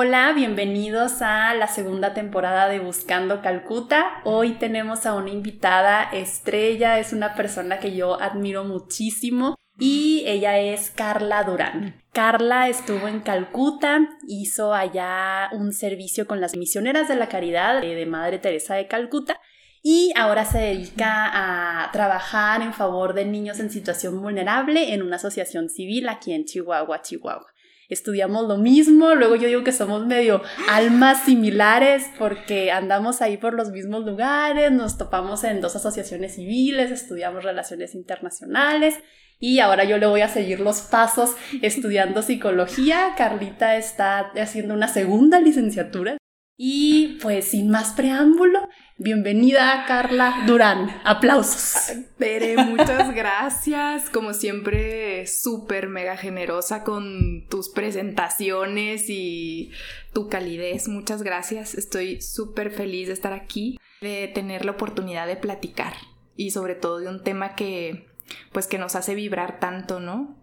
Hola, bienvenidos a la segunda temporada de Buscando Calcuta. Hoy tenemos a una invitada estrella, es una persona que yo admiro muchísimo y ella es Carla Durán. Carla estuvo en Calcuta, hizo allá un servicio con las misioneras de la caridad de Madre Teresa de Calcuta y ahora se dedica a trabajar en favor de niños en situación vulnerable en una asociación civil aquí en Chihuahua, Chihuahua estudiamos lo mismo, luego yo digo que somos medio almas similares porque andamos ahí por los mismos lugares, nos topamos en dos asociaciones civiles, estudiamos relaciones internacionales y ahora yo le voy a seguir los pasos estudiando psicología. Carlita está haciendo una segunda licenciatura y pues sin más preámbulo, bienvenida Carla Durán. Aplausos. Pere, muchas gracias. Como siempre, súper mega generosa con tus presentaciones y tu calidez. Muchas gracias. Estoy súper feliz de estar aquí, de tener la oportunidad de platicar y sobre todo de un tema que pues que nos hace vibrar tanto, ¿no?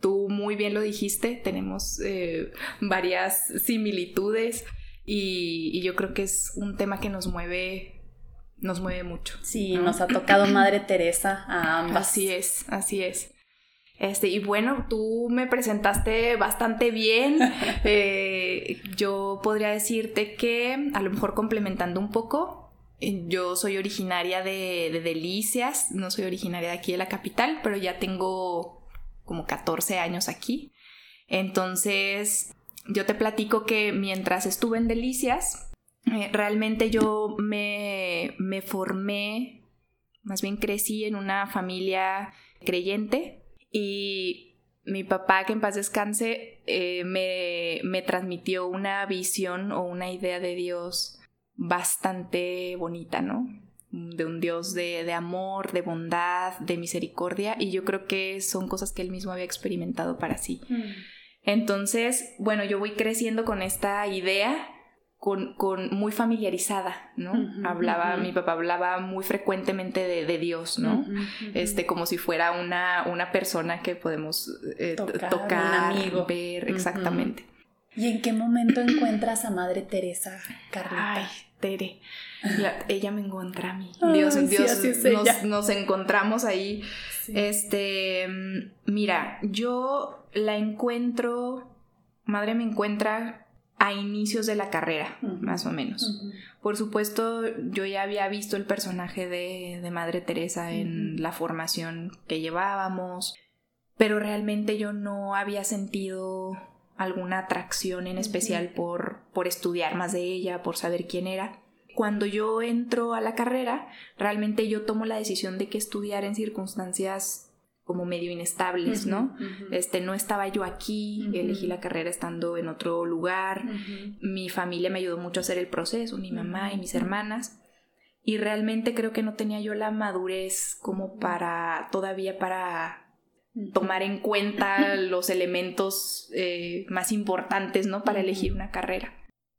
Tú muy bien lo dijiste, tenemos eh, varias similitudes y, yo creo que es un tema que nos mueve, nos mueve mucho. Sí, nos ha tocado Madre Teresa a ambas. Así es, así es. Este, y bueno, tú me presentaste bastante bien. Eh, yo podría decirte que, a lo mejor complementando un poco, eh, yo soy originaria de, de, Delicias, no soy originaria de aquí de la capital, pero ya tengo como 14 años aquí. Entonces, yo te platico que mientras estuve en Delicias, eh, realmente yo me, me formé, más bien crecí en una familia creyente y mi papá, que en paz descanse, eh, me, me, transmitió una visión o una idea de Dios bastante bonita, ¿no? De un Dios de, de, amor, de bondad, de misericordia, y yo creo que son cosas que él mismo había experimentado para sí. Mm. Entonces, bueno, yo voy creciendo con esta idea, con, con muy familiarizada, ¿no? hablaba, mi papá hablaba muy frecuentemente de, Dios, ¿no? Este, como si fuera una, una persona que podemos eh, tocar, amigo. ver, exactamente. ¿Y en qué momento encuentras a Madre Teresa, Carlita? Ay, Tere. ella me encuentra a mí. Dios, Dios, nos, nos, encontramos ahí. Este, mm, mira, yo la encuentro, madre me encuentra a inicios de la carrera, más o menos. Por supuesto, yo ya había visto el personaje de, Madre Teresa en la formación que llevábamos, pero realmente yo no había sentido alguna atracción en especial por, por estudiar más de ella, por saber quién era. Cuando yo entro a la carrera, realmente yo tomo la decisión de que estudiar en circunstancias como medio inestables, ¿no? Este, no estaba yo aquí, elegí la carrera estando en otro lugar, mi familia me ayudó mucho a hacer el proceso, mi mamá y mis hermanas, y realmente creo que no tenía yo la madurez como para, todavía para tomar en cuenta los elementos eh, más importantes, ¿no? Para elegir una carrera.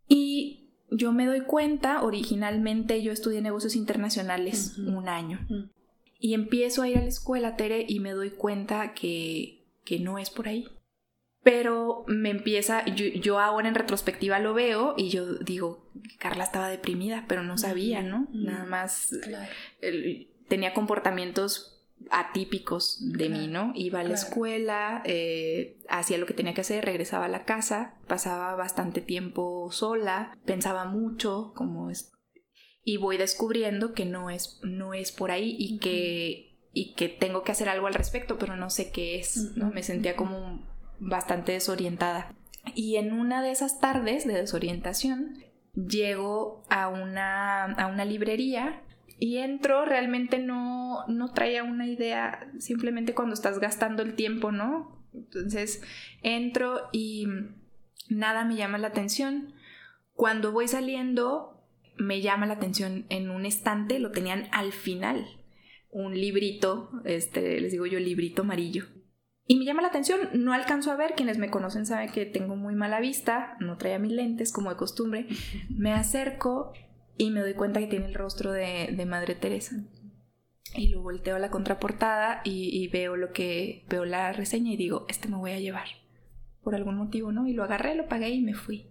Y yo me doy cuenta, originalmente yo estudié negocios internacionales un año. Y empiezo a ir a la escuela, Tere, y me doy cuenta que, que no es por ahí. Pero me empieza, yo, ahora en retrospectiva lo veo y yo digo, Carla estaba deprimida, pero no sabía, ¿no? Nada más tenía comportamientos atípicos de mí, ¿no? Iba a la escuela, eh, hacía lo que tenía que hacer, regresaba a la casa, pasaba bastante tiempo sola, pensaba mucho, como es, y voy descubriendo que no es, no es por ahí y que, y que tengo que hacer algo al respecto, pero no sé qué es, ¿no? Me sentía como bastante desorientada. Y en una de esas tardes de desorientación, llego a una, a una librería y entro, realmente no, no traía una idea, simplemente cuando estás gastando el tiempo, ¿no? Entonces entro y nada me llama la atención. Cuando voy saliendo, me llama la atención en un estante, lo tenían al final, un librito, este, les digo yo, librito amarillo. Y me llama la atención, no alcanzo a ver, quienes me conocen saben que tengo muy mala vista, no traía mis lentes como de costumbre, me acerco y me doy cuenta que tiene el rostro de, de Madre Teresa. Y lo volteo a la contraportada y, y, veo lo que veo la reseña y digo, este me voy a llevar por algún motivo, ¿no? Y lo agarré, lo pagué y me fui.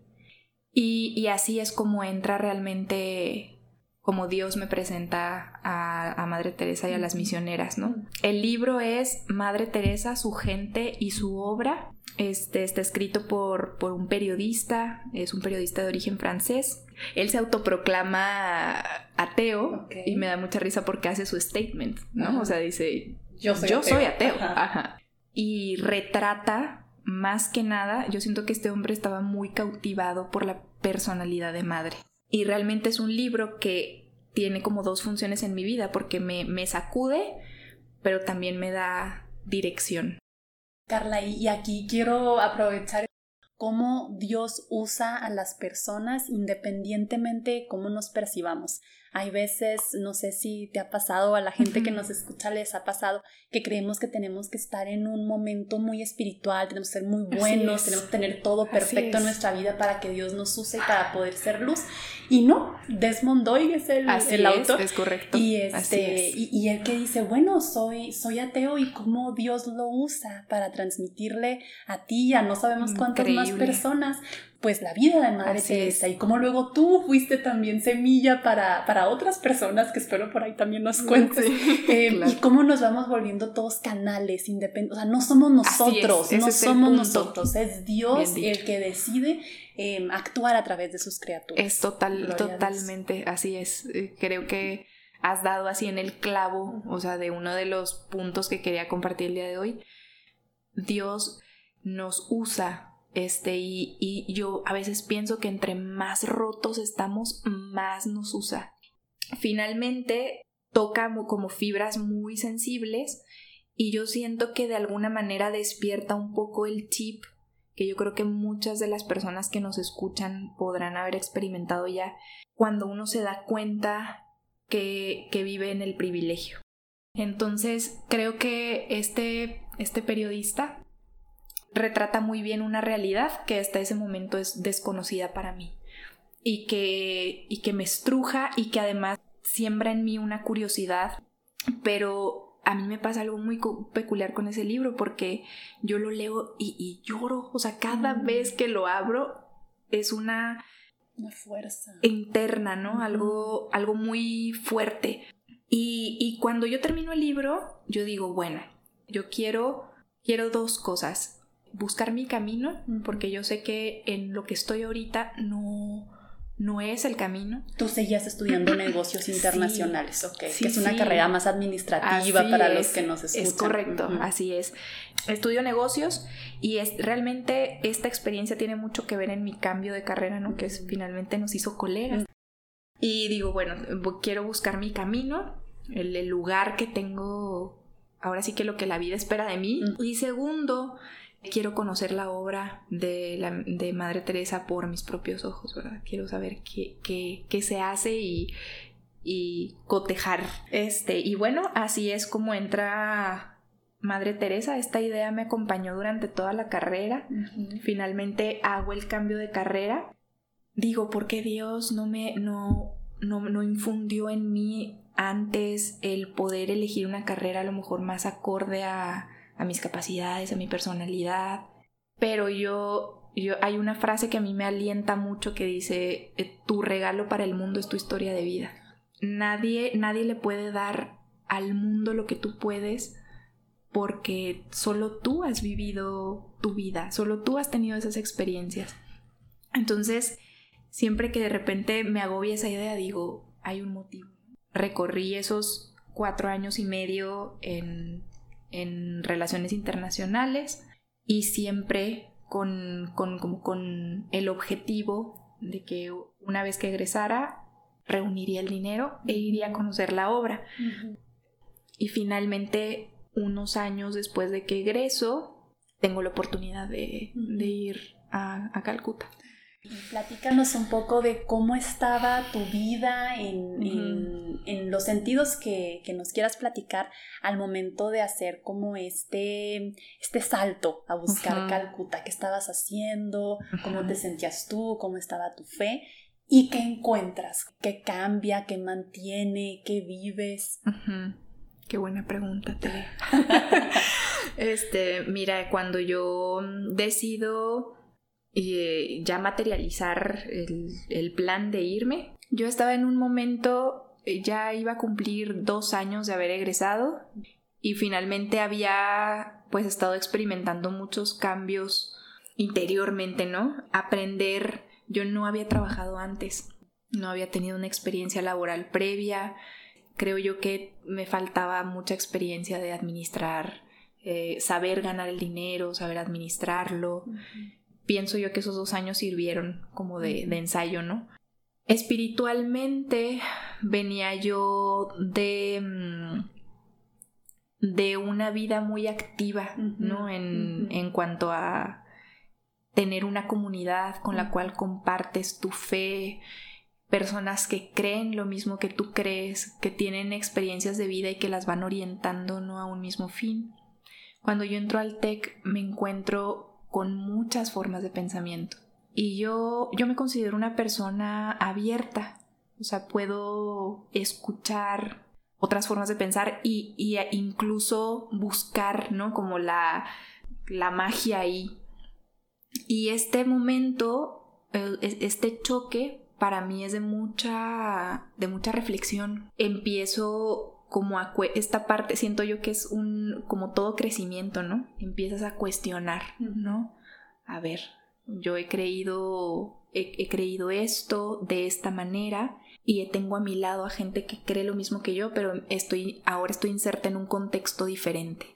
Y, y así es como entra realmente como Dios me presenta a, Madre Teresa y a las misioneras, ¿no? El libro es Madre Teresa, su gente y su obra. Este está escrito por, por un periodista, es un periodista de origen francés. Él se autoproclama ateo y me da mucha risa porque hace su statement, ¿no? O sea, dice, yo soy ateo. Y retrata más que nada, yo siento que este hombre estaba muy cautivado por la personalidad de madre. Y realmente es un libro que tiene como dos funciones en mi vida, porque me, me sacude, pero también me da dirección. Carla, y aquí quiero aprovechar cómo Dios usa a las personas independientemente de cómo nos percibamos. Hay veces, no sé si te ha pasado, a la gente que nos escucha les ha pasado, que creemos que tenemos que estar en un momento muy espiritual, tenemos que ser muy buenos, tenemos que tener todo perfecto en nuestra vida para que Dios nos use y para poder ser luz. Y no, Desmond Doyle es el, el autor. Es, correcto. Y, este, Y, y, él que dice, bueno, soy, soy ateo y cómo Dios lo usa para transmitirle a ti, a no sabemos cuántas más personas, pues la vida de Madre Teresa y cómo luego tú fuiste también semilla para, para otras personas que espero por ahí también nos cuentes eh, y cómo nos vamos volviendo todos canales independientes, o sea, no somos nosotros, no somos nosotros, es Dios el que decide em, actuar a través de sus criaturas. Es total, totalmente, así es, eh, creo que has dado así en el clavo, o sea, de uno de los puntos que quería compartir el día de hoy, Dios nos usa este, y, yo a veces pienso que entre más rotos estamos, más nos usa. Finalmente, toca como fibras muy sensibles y yo siento que de alguna manera despierta un poco el chip que yo creo que muchas de las personas que nos escuchan podrán haber experimentado ya cuando uno se da cuenta que, que vive en el privilegio. Entonces, creo que este, este periodista retrata muy bien una realidad que hasta ese momento es desconocida para mí y que, y que me estruja y que además siembra en mí una curiosidad, pero a mí me pasa algo muy peculiar con ese libro porque yo lo leo y, lloro, o sea, cada mm. vez que lo abro es una... Una fuerza. Interna, ¿no? algo, algo muy fuerte. Y, y cuando yo termino el libro, yo digo, bueno, yo quiero, quiero dos cosas buscar mi camino, porque yo sé que en lo que estoy ahorita no, no es el camino. Tú seguías estudiando negocios internacionales, ok, que es una carrera más administrativa para los que nos escuchan. Es correcto, así es. Estudio negocios y es realmente esta experiencia tiene mucho que ver en mi cambio de carrera, ¿no? Que es, finalmente nos hizo colegas. Y digo, bueno, quiero buscar mi camino, el, el, lugar que tengo, ahora sí que lo que la vida espera de mí. Y segundo, quiero conocer la obra de, la, de Madre Teresa por mis propios ojos, ¿verdad? Quiero saber qué, qué, qué se hace y, y, cotejar. Este, y bueno, así es como entra Madre Teresa. Esta idea me acompañó durante toda la carrera. Finalmente hago el cambio de carrera. Digo, ¿por qué Dios no me no, no, no infundió en mí antes el poder elegir una carrera a lo mejor más acorde a a mis capacidades, a mi personalidad. Pero yo, yo, hay una frase que a mí me alienta mucho que dice, eh, tu regalo para el mundo es tu historia de vida. Nadie, nadie le puede dar al mundo lo que tú puedes porque solo tú has vivido tu vida, solo tú has tenido esas experiencias. Entonces, siempre que de repente me agobia esa idea, digo, hay un motivo. Recorrí esos cuatro años y medio en en relaciones internacionales y siempre con, con, con el objetivo de que una vez que egresara reuniría el dinero e iría a conocer la obra. Y finalmente, unos años después de que egreso, tengo la oportunidad de, ir a, a, Calcuta. Platícanos un poco de cómo estaba tu vida en, los sentidos que, nos quieras platicar al momento de hacer como este, este salto a buscar Calcuta. ¿Qué estabas haciendo? ¿Cómo te sentías tú? ¿Cómo estaba tu fe? ¿Y qué encuentras? ¿Qué cambia? ¿Qué mantiene? ¿Qué vives? Qué buena pregunta, Tere. este, mira, cuando yo decido y ya materializar el, plan de irme. Yo estaba en un momento, eh, ya iba a cumplir dos años de haber egresado y finalmente había pues estado experimentando muchos cambios interiormente, ¿no? Aprender, yo no había trabajado antes, no había tenido una experiencia laboral previa, creo yo que me faltaba mucha experiencia de administrar, eh, saber ganar el dinero, saber administrarlo pienso yo que esos dos años sirvieron como de, ensayo, ¿no? Espiritualmente venía yo de, mm, de una vida muy activa, ¿no? En, en, cuanto a tener una comunidad con la cual compartes tu fe, personas que creen lo mismo que tú crees, que tienen experiencias de vida y que las van orientando, ¿no? A un mismo fin. Cuando yo entro al TEC me encuentro con muchas formas de pensamiento. Y yo, yo me considero una persona abierta, o sea, puedo escuchar otras formas de pensar y, incluso buscar, ¿no? Como la, la magia ahí. Y este momento, este choque, para mí es de mucha, de mucha reflexión. Empiezo como a esta parte, siento yo que es un, como todo crecimiento, ¿no? Empiezas a cuestionar, ¿no? A ver, yo he creído, he, creído esto de esta manera y tengo a mi lado a gente que cree lo mismo que yo, pero estoy, ahora estoy inserta en un contexto diferente.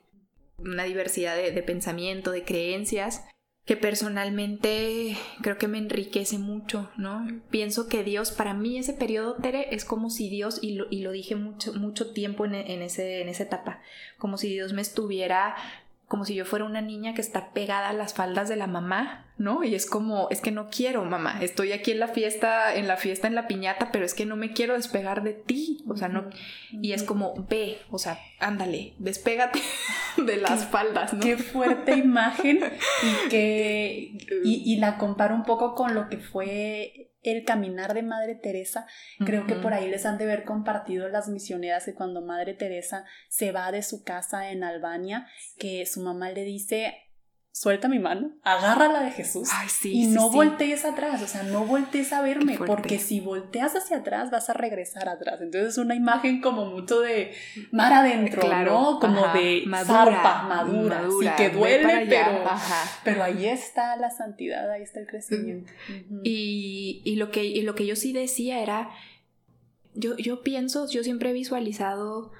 Una diversidad de pensamiento, de creencias que personalmente creo que me enriquece mucho, ¿no? Pienso que Dios, para mí ese periodo, Tere, es como si Dios, y lo, y lo dije mucho, mucho tiempo en, en, ese, en esa etapa, como si Dios me estuviera como si yo fuera una niña que está pegada a las faldas de la mamá, ¿no? Y es como, es que no quiero, mamá, estoy aquí en la fiesta, en la fiesta, en la piñata, pero es que no me quiero despegar de ti, o sea, no, y es como, ve, o sea, ándale, despégate de las faldas, ¿no? Qué fuerte imagen y que, y la comparo un poco con lo que fue el caminar de Madre Teresa, creo que por ahí les han de haber compartido las misioneras que cuando Madre Teresa se va de su casa en Albania, que su mamá le dice, suelta mi mano, agárrala de Jesús y no voltees atrás, o sea, no voltees a verme, porque si volteas hacia atrás vas a regresar atrás. Entonces es una imagen como mucho de mar adentro, ¿no? Como de madura, madura, sí que duele, pero, pero ahí está la santidad, ahí está el crecimiento. y, lo que, lo que yo sí decía era, yo, yo pienso, yo siempre he visualizado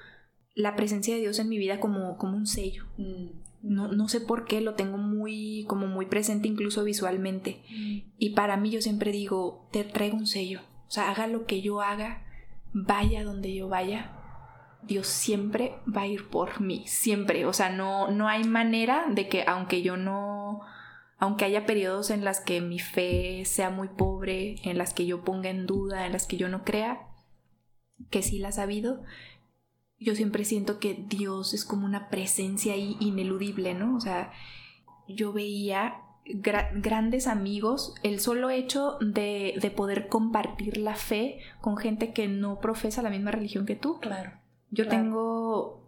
la presencia de Dios en mi vida como, como un sello. Mm. No, sé por qué lo tengo muy, como muy presente incluso visualmente. Mm. Y para mí yo siempre digo, te traigo un sello. O sea, haga lo que yo haga, vaya donde yo vaya, Dios siempre va a ir por mí, siempre. O sea, no, no hay manera de que aunque yo no, aunque haya periodos en las que mi fe sea muy pobre, en las que yo ponga en duda, en las que yo no crea, que sí la ha sabido, yo siempre siento que Dios es como una presencia ahí ineludible, ¿no? O sea, yo veía grandes amigos, el solo hecho de, de, poder compartir la fe con gente que no profesa la misma religión que tú. Claro. Yo tengo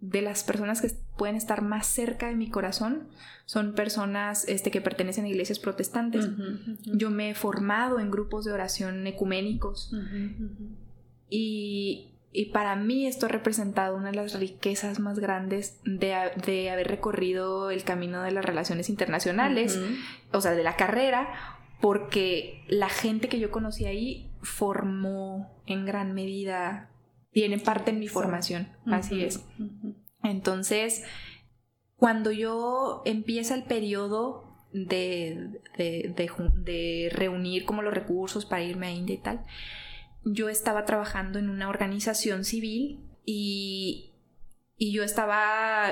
de las personas que pueden estar más cerca de mi corazón son personas este, que pertenecen a iglesias protestantes. Yo me he formado en grupos de oración ecuménicos y y para mí esto ha representado una de las riquezas más grandes de, haber recorrido el camino de las relaciones internacionales, o sea, de la carrera, porque la gente que yo conocí ahí formó en gran medida, tiene parte en mi formación, así es. Entonces, cuando yo empieza el periodo de, de, reunir como los recursos para irme a India y tal, yo estaba trabajando en una organización civil y, y yo estaba,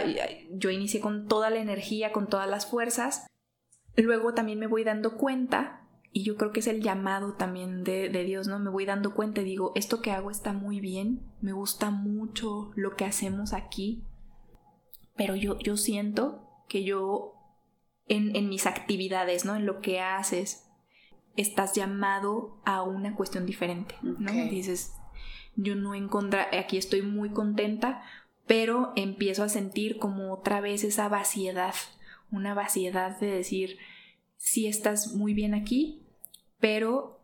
yo inicié con toda la energía, con todas las fuerzas. Luego también me voy dando cuenta y yo creo que es el llamado también de, de, Dios, ¿no? Me voy dando cuenta y digo, esto que hago está muy bien, me gusta mucho lo que hacemos aquí, pero yo, yo siento que yo en, en mis actividades, ¿no? En lo que haces, estás llamado a una cuestión diferente, ¿no? Dices, yo no encontré, aquí estoy muy contenta, pero empiezo a sentir como otra vez esa vaciedad, una vaciedad de decir, sí estás muy bien aquí, pero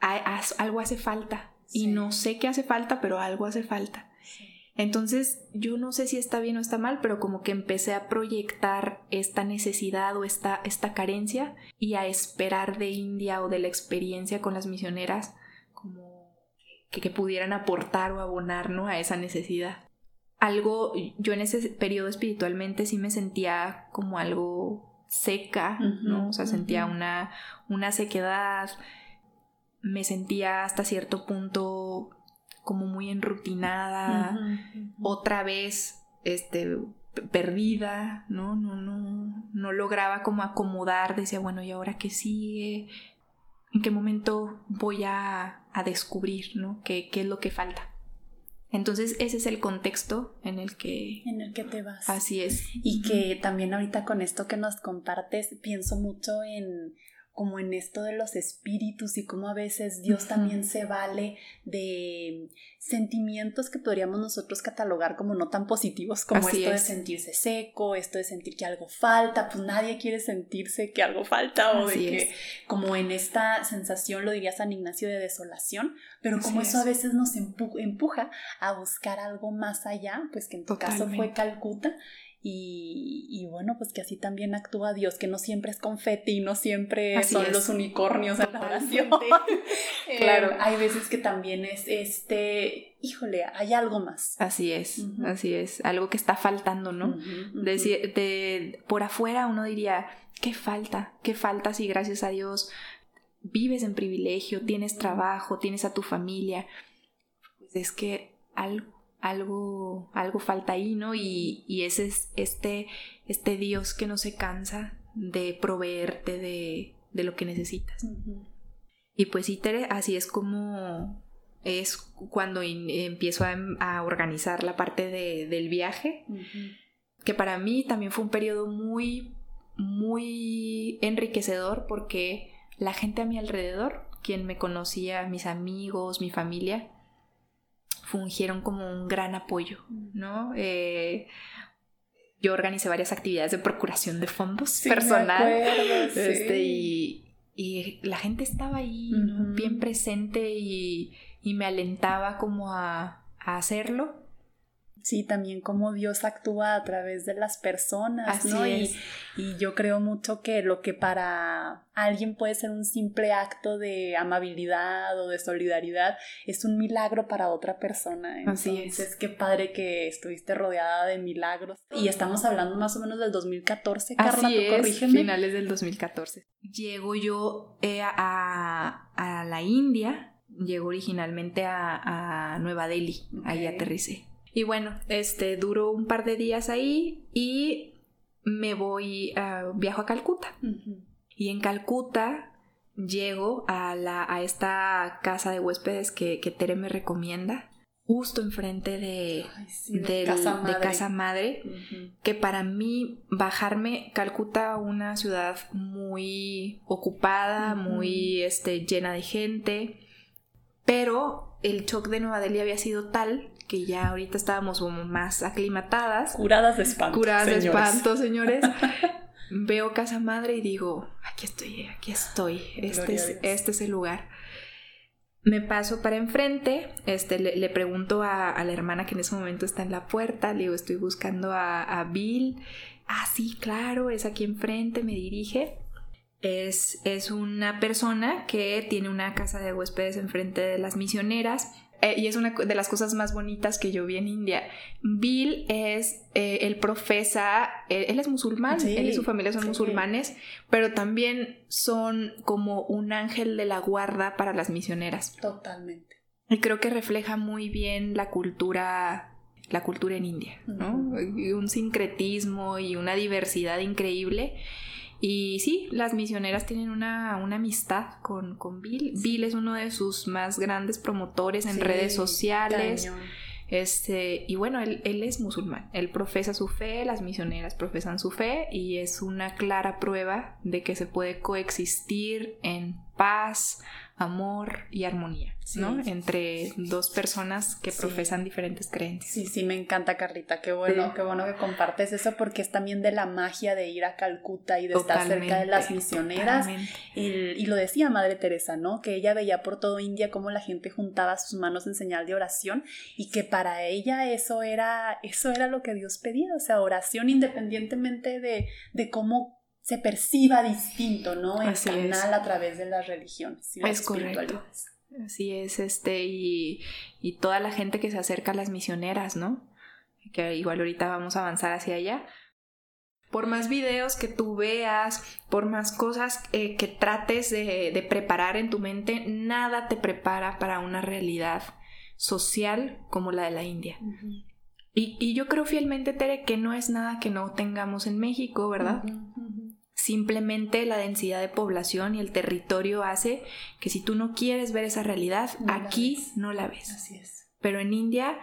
algo hace falta. Y no sé qué hace falta, pero algo hace falta. Entonces, yo no sé si está bien o está mal, pero como que empecé a proyectar esta necesidad o esta, esta carencia y a esperar de India o de la experiencia con las misioneras como que, pudieran aportar o abonar a esa necesidad. Algo, yo en ese periodo espiritualmente sí me sentía como algo seca, ¿no? O sea, sentía una, una sequedad, me sentía hasta cierto punto como muy enrutinada, otra vez, este, perdida, ¿no? No, no, no lograba como acomodar, decía, bueno, ¿y ahora qué sigue? ¿En qué momento voy a, a descubrir, ¿no? ¿Qué, ¿Qué es lo que falta? Entonces ese es el contexto en el que... En el que te vas. Así es. Y que también ahorita con esto que nos compartes, pienso mucho en como en esto de los espíritus y cómo a veces Dios también se vale de sentimientos que podríamos nosotros catalogar como no tan positivos como esto de sentirse seco, esto de sentir que algo falta, pues nadie quiere sentirse que algo falta o de que como en esta sensación, lo diría San Ignacio, de desolación, pero como eso a veces nos empuja a buscar algo más allá, pues que en tu caso fue Calcuta y, bueno, pues que así también actúa Dios, que no siempre es confeti, no siempre son los unicornios en la oración. Eh, claro. hay veces que también es este, híjole, hay algo más. Así es, así es, algo que está faltando, ¿no? de, por afuera uno diría, ¿qué falta? ¿Qué falta si gracias a Dios vives en privilegio, tienes trabajo, tienes a tu familia? Pues es que algo algo, algo falta ahí, ¿no? Y, y ese es este, este Dios que no se cansa de proveerte de, de lo que necesitas. Y pues Itere, así es como es cuando empiezo a, organizar la parte de, del viaje, que para mí también fue un periodo muy, muy enriquecedor porque la gente a mi alrededor, quien me conocía, mis amigos, mi familia, fungieron como un gran apoyo, ¿no? Eh, yo organicé varias actividades de procuración de fondos personal. Este, y, la gente estaba ahí, bien presente y, me alentaba como a hacerlo. Sí, también cómo Dios actúa a través de las personas, ¿no? Y, yo creo mucho que lo que para alguien puede ser un simple acto de amabilidad o de solidaridad es un milagro para otra persona. Así es. es qué padre que estuviste rodeada de milagros. Y estamos hablando más o menos del 2014, Carla, Así es, finales del 2014. Llego yo eh, a, a, la India, llego originalmente a, Nueva Delhi, ahí aterricé. Y bueno, este duró un par de días ahí y me voy, uh, viajo a Calcuta. Y en Calcuta llego a, la, a esta casa de huéspedes que, que Tere me recomienda, justo enfrente de, de, casa Madre, que para mí bajarme Calcuta, una ciudad muy ocupada, muy este, llena de gente, pero el shock de Nueva Delhi había sido tal que ya ahorita estábamos como más aclimatadas. Curadas de espanto. Curadas de espanto, señores. Veo Casa Madre y digo, aquí estoy, aquí estoy, este es, este es el lugar. Me paso para enfrente, este, le, pregunto a, la hermana que en ese momento está en la puerta, le digo, estoy buscando a, a Bill. Ah, sí, claro, es aquí enfrente, me dirige. Es, es, una persona que tiene una casa de huéspedes enfrente de las misioneras eh, y es una de las cosas más bonitas que yo vi en India. Bill es, eh, él profesa, él, es musulmán, él y su familia son musulmanes, pero también son como un ángel de la guarda para las misioneras. Totalmente. Y creo que refleja muy bien la cultura la cultura en India, ¿no? Un sincretismo y una diversidad increíble. Y sí, las misioneras tienen una, amistad con, con, Bill. Bill es uno de sus más grandes promotores en redes sociales. Este, y bueno, él, él, es musulmán, él profesa su fe, las misioneras profesan su fe y es una clara prueba de que se puede coexistir en paz, amor y armonía, ¿no? Entre dos personas que profesan diferentes creencias. Sí, sí, me encanta, Carlita. Qué bueno, qué bueno que compartes eso porque es también de la magia de ir a Calcuta y de estar cerca de las misioneras. Y, y, lo decía Madre Teresa, ¿no? Que ella veía por todo India cómo la gente juntaba sus manos en señal de oración y que para ella eso era, eso era lo que Dios pedía, o sea, oración independientemente de, de cómo se perciba distinto, ¿no? El canal a través de las religiones. es correcto. Así es, este, y, y toda la gente que se acerca a las misioneras, ¿no? Que igual ahorita vamos a avanzar hacia allá. Por más videos que tú veas, por más cosas eh, que trates de, preparar en tu mente, nada te prepara para una realidad social como la de la India. y, y, yo creo fielmente, Tere, que no es nada que no tengamos en México, ¿verdad? Simplemente la densidad de población y el territorio hace que si tú no quieres ver esa realidad, aquí no la ves. Así es. Pero en India,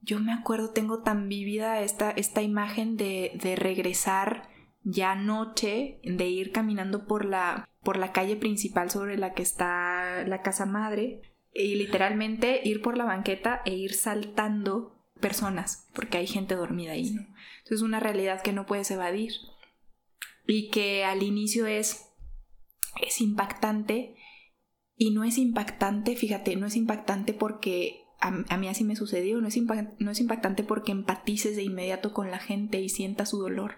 yo me acuerdo, tengo tan vívida esta, esta imagen de, de regresar ya noche, de ir caminando por la, por la calle principal sobre la que está la casa madre y literalmente ir por la banqueta e ir saltando personas, porque hay gente dormida ahí. ¿no? Entonces es una realidad que no puedes evadir y que al inicio es, es impactante y no es impactante, fíjate, no es impactante porque a, mí así me sucedió, no es, no es impactante porque empatices de inmediato con la gente y sientas su dolor.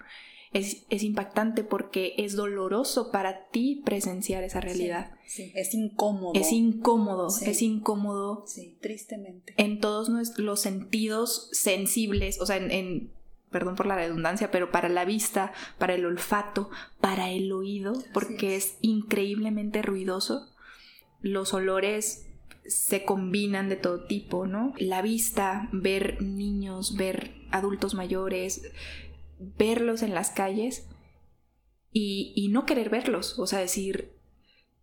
Es, es, impactante porque es doloroso para ti presenciar esa realidad. Sí, es incómodo. Es incómodo, es incómodo. Sí, tristemente. En todos los sentidos sensibles, o sea, en perdón por la redundancia, pero para la vista, para el olfato, para el oído, porque es. increíblemente ruidoso. Los olores se combinan de todo tipo, ¿no? La vista, ver niños, ver adultos mayores, verlos en las calles y, y no querer verlos, o sea, decir,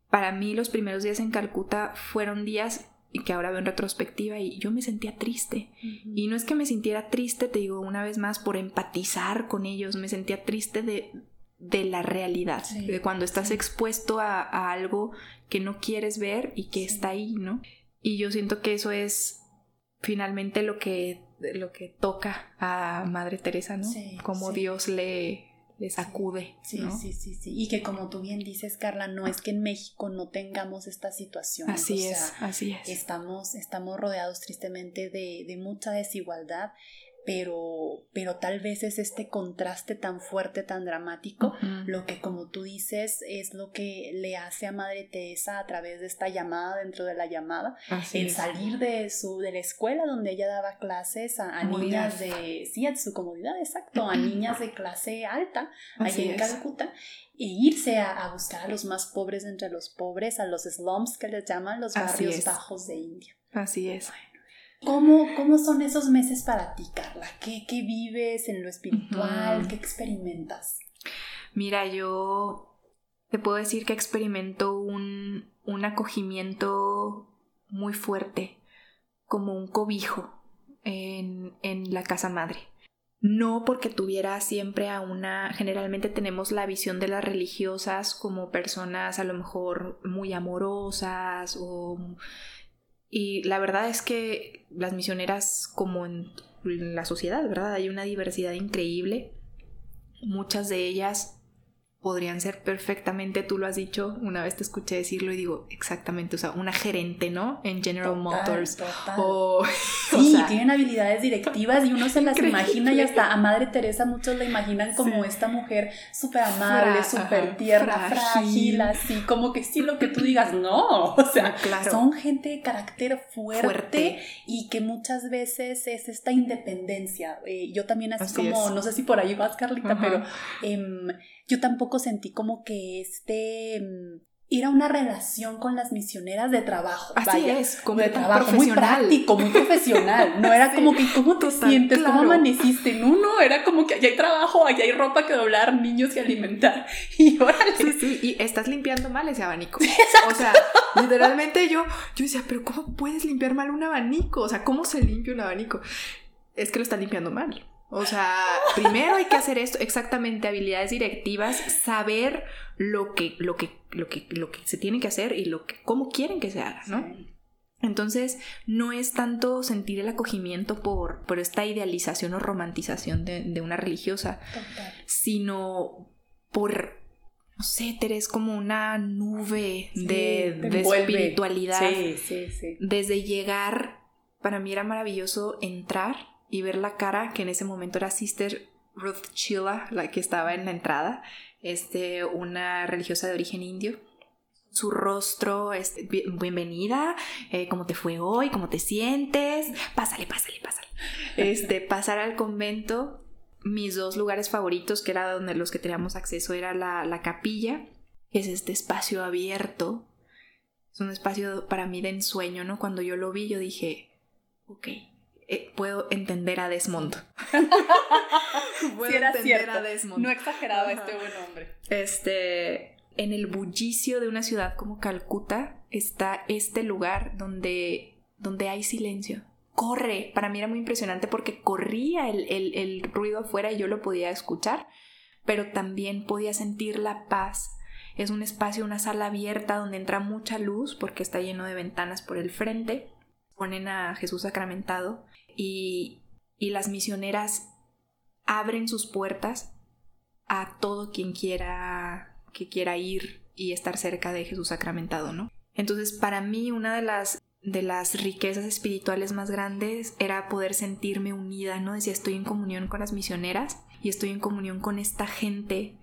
para mí los primeros días en Calcuta fueron días y que ahora veo en retrospectiva y yo me sentía triste. Y no es que me sintiera triste, te digo una vez más, por empatizar con ellos, me sentía triste de, de la realidad, de cuando estás expuesto a, algo que no quieres ver y que está ahí, ¿no? Y yo siento que eso es finalmente lo que, lo que toca a Madre Teresa, ¿no? Como Dios le, les acude. Sí, sí, sí, sí. Y que como tú bien dices, Carla, no es que en México no tengamos esta situación. Así es, así es. Estamos, estamos rodeados tristemente de, de mucha desigualdad pero, pero tal vez es este contraste tan fuerte, tan dramático, lo que como tú dices es lo que le hace a Madre Teresa a través de esta llamada dentro de la llamada, el salir de su de la escuela donde ella daba clases a, niñas de sí, a su comodidad, exacto, a niñas de clase alta allí en Calcuta e irse a, buscar a los más pobres entre los pobres, a los slums que les llaman los barrios bajos de India. Así es. ¿Cómo, ¿Cómo, son esos meses para ti, Carla? ¿Qué, qué vives en lo espiritual? ¿Qué experimentas? Mira, yo te puedo decir que experimento un, un acogimiento muy fuerte, como un cobijo en, en la casa madre. No porque tuviera siempre a una, generalmente tenemos la visión de las religiosas como personas a lo mejor muy amorosas o y la verdad es que las misioneras, como en la sociedad, ¿verdad? Hay una diversidad increíble. Muchas de ellas podrían ser perfectamente, tú lo has dicho, una vez te escuché decirlo y digo, exactamente, o sea, una gerente, ¿no? En General Motors. O, sí, tienen habilidades directivas y uno se las imagina y hasta a Madre Teresa muchos la imaginan como esta mujer súper amable, súper tierna, frágil. así, como que sí lo que tú digas, no, o sea, son gente de carácter fuerte, y que muchas veces es esta independencia. Eh, yo también así, como, no sé si por ahí vas, Carlita, pero... Em, yo tampoco sentí como que este, mm, era una relación con las misioneras de trabajo. Así es, como de trabajo muy práctico, muy profesional. No era como que cómo te sientes, cómo amaneciste. No, no, era como que allá hay trabajo, allá hay ropa que doblar, niños que alimentar. Y órale. Sí, sí, y estás limpiando mal ese abanico. O sea, literalmente yo, yo decía, pero ¿cómo puedes limpiar mal un abanico? O sea, ¿cómo se limpia un abanico? Es que lo estás limpiando mal. O sea, primero hay que hacer esto, exactamente, habilidades directivas, saber lo que, lo que, lo que, lo que se tiene que hacer y lo que, cómo quieren que se haga, ¿no? Entonces, no es tanto sentir el acogimiento por, por esta idealización o romantización de, una religiosa, sino por, no sé, eres como una nube de, de espiritualidad. Sí, sí, sí. Desde llegar, para mí era maravilloso entrar y ver la cara que en ese momento era Sister Ruth Chilla, la que estaba en la entrada, este, una religiosa de origen indio. Su rostro es bienvenida, eh, ¿cómo te fue hoy? ¿Cómo te sientes? Pásale, pásale, pásale. Este, pasar al convento, mis dos lugares favoritos, que era donde los que teníamos acceso, era la, la capilla, que es este espacio abierto. Es un espacio para mí de ensueño, ¿no? Cuando yo lo vi, yo dije, ok, eh, puedo entender a Desmond. puedo entender a Desmond. No exageraba este buen hombre. Este, en el bullicio de una ciudad como Calcuta está este lugar donde, donde hay silencio. Corre. Para mí era muy impresionante porque corría el, el ruido afuera y yo lo podía escuchar, pero también podía sentir la paz. Es un espacio, una sala abierta donde entra mucha luz porque está lleno de ventanas por el frente. Ponen a Jesús sacramentado y, las misioneras abren sus puertas a todo quien quiera que quiera ir y estar cerca de Jesús sacramentado, ¿no? Entonces, para mí una de las de las riquezas espirituales más grandes era poder sentirme unida, ¿no? Decía, estoy en comunión con las misioneras y estoy en comunión con esta gente,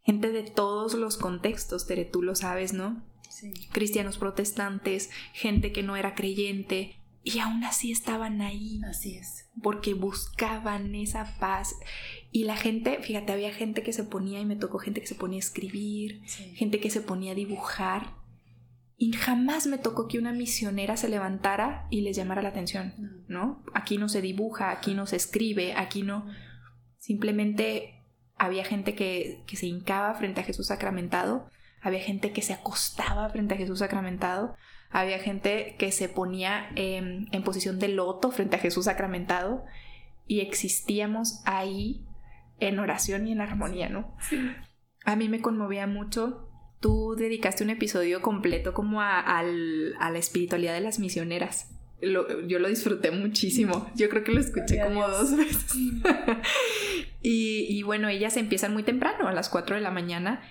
gente de todos los contextos, Tere, tú lo sabes, ¿no? Sí. Cristianos protestantes, gente que no era creyente, y aún así estaban ahí. Así es. Porque buscaban esa paz. Y la gente, fíjate, había gente que se ponía, y me tocó gente que se ponía a escribir, gente que se ponía a dibujar. Y jamás me tocó que una misionera se levantara y les llamara la atención, ¿no? Aquí no se dibuja, aquí no se escribe, aquí no. Simplemente había gente que, que se hincaba frente a Jesús sacramentado, había gente que se acostaba frente a Jesús sacramentado, había gente que se ponía en posición de loto frente a Jesús sacramentado y existíamos ahí en oración y en armonía, ¿no? A mí me conmovía mucho. Tú dedicaste un episodio completo como a, la espiritualidad de las misioneras. yo lo disfruté muchísimo. Yo creo que lo escuché como dos veces. y, y, bueno, ellas empiezan muy temprano, a las 4 de la mañana,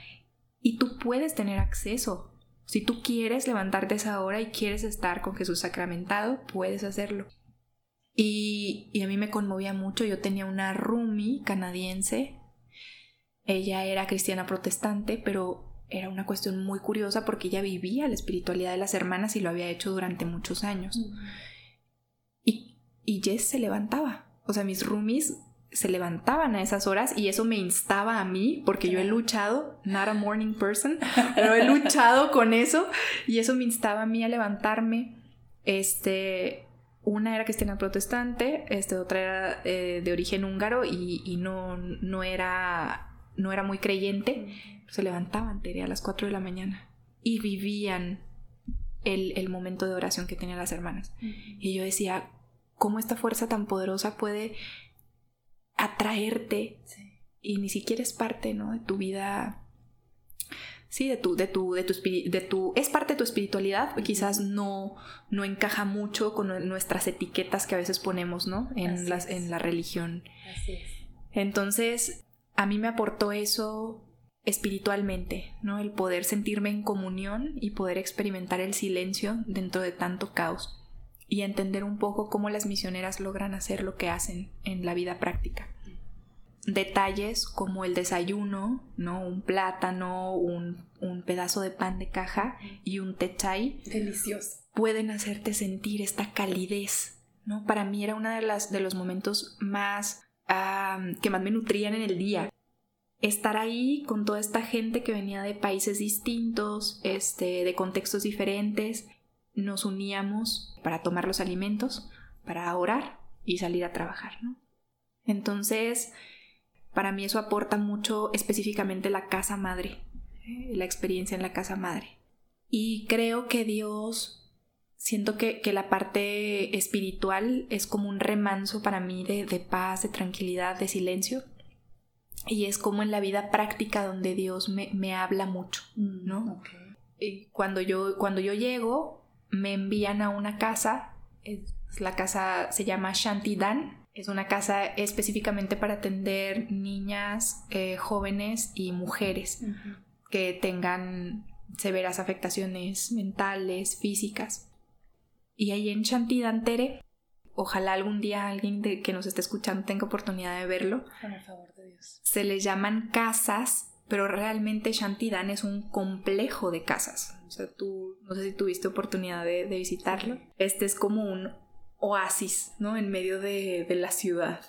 y tú puedes tener acceso si tú quieres levantarte esa hora y quieres estar con Jesús sacramentado, puedes hacerlo. Y, a mí me conmovía mucho. Yo tenía una roomie canadiense. Ella era cristiana protestante, pero era una cuestión muy curiosa porque ella vivía la espiritualidad de las hermanas y lo había hecho durante muchos años. Y, y Jess se levantaba. O sea, mis roomies se levantaban a esas horas y eso me instaba a mí porque yo he luchado, not a morning person, pero he luchado con eso y eso me instaba a mí a levantarme. Este, una era cristiana protestante, este, otra era eh, de origen húngaro y, no, no, era, no era muy creyente. Se levantaban, a las 4 de la mañana y vivían el, el momento de oración que tenían las hermanas. Y yo decía, ¿cómo esta fuerza tan poderosa puede atraerte y ni siquiera es parte, ¿no? De tu vida. Sí, de tu, de tu, de tu, de tu, es parte de tu espiritualidad, quizás no, no encaja mucho con nuestras etiquetas que a veces ponemos, ¿no? En, las, en la religión. Así es. Entonces, a mí me aportó eso espiritualmente, ¿no? El poder sentirme en comunión y poder experimentar el silencio dentro de tanto caos y entender un poco cómo las misioneras logran hacer lo que hacen en la vida práctica. Detalles como el desayuno, ¿no? Un plátano, un, pedazo de pan de caja y un té chai. Delicioso. Pueden hacerte sentir esta calidez, ¿no? Para mí era uno de, las, de los momentos más que más me nutrían en el día. estar ahí con toda esta gente que venía de países distintos, este, de contextos diferentes, nos uníamos para tomar los alimentos, para orar y salir a trabajar, ¿no? Entonces, para mí eso aporta mucho específicamente la casa madre, ¿eh? la experiencia en la casa madre. Y creo que Dios, siento que, la parte espiritual es como un remanso para mí de, paz, de tranquilidad, de silencio. Y es como en la vida práctica donde Dios me, habla mucho, ¿no? Y cuando yo, cuando yo llego, me envían a una casa, la casa se llama Shantidan, es una casa específicamente para atender niñas, eh, jóvenes y mujeres que tengan severas afectaciones mentales, físicas. Y ahí en Chantidantere, ojalá algún día alguien que nos esté escuchando tenga oportunidad de verlo. Con el favor de Dios. Se les llaman casas, pero realmente Shantidan es un complejo de casas. O sea, tú, no sé si tuviste oportunidad de, visitarlo. Este es como un oasis, ¿no? En medio de, de la ciudad.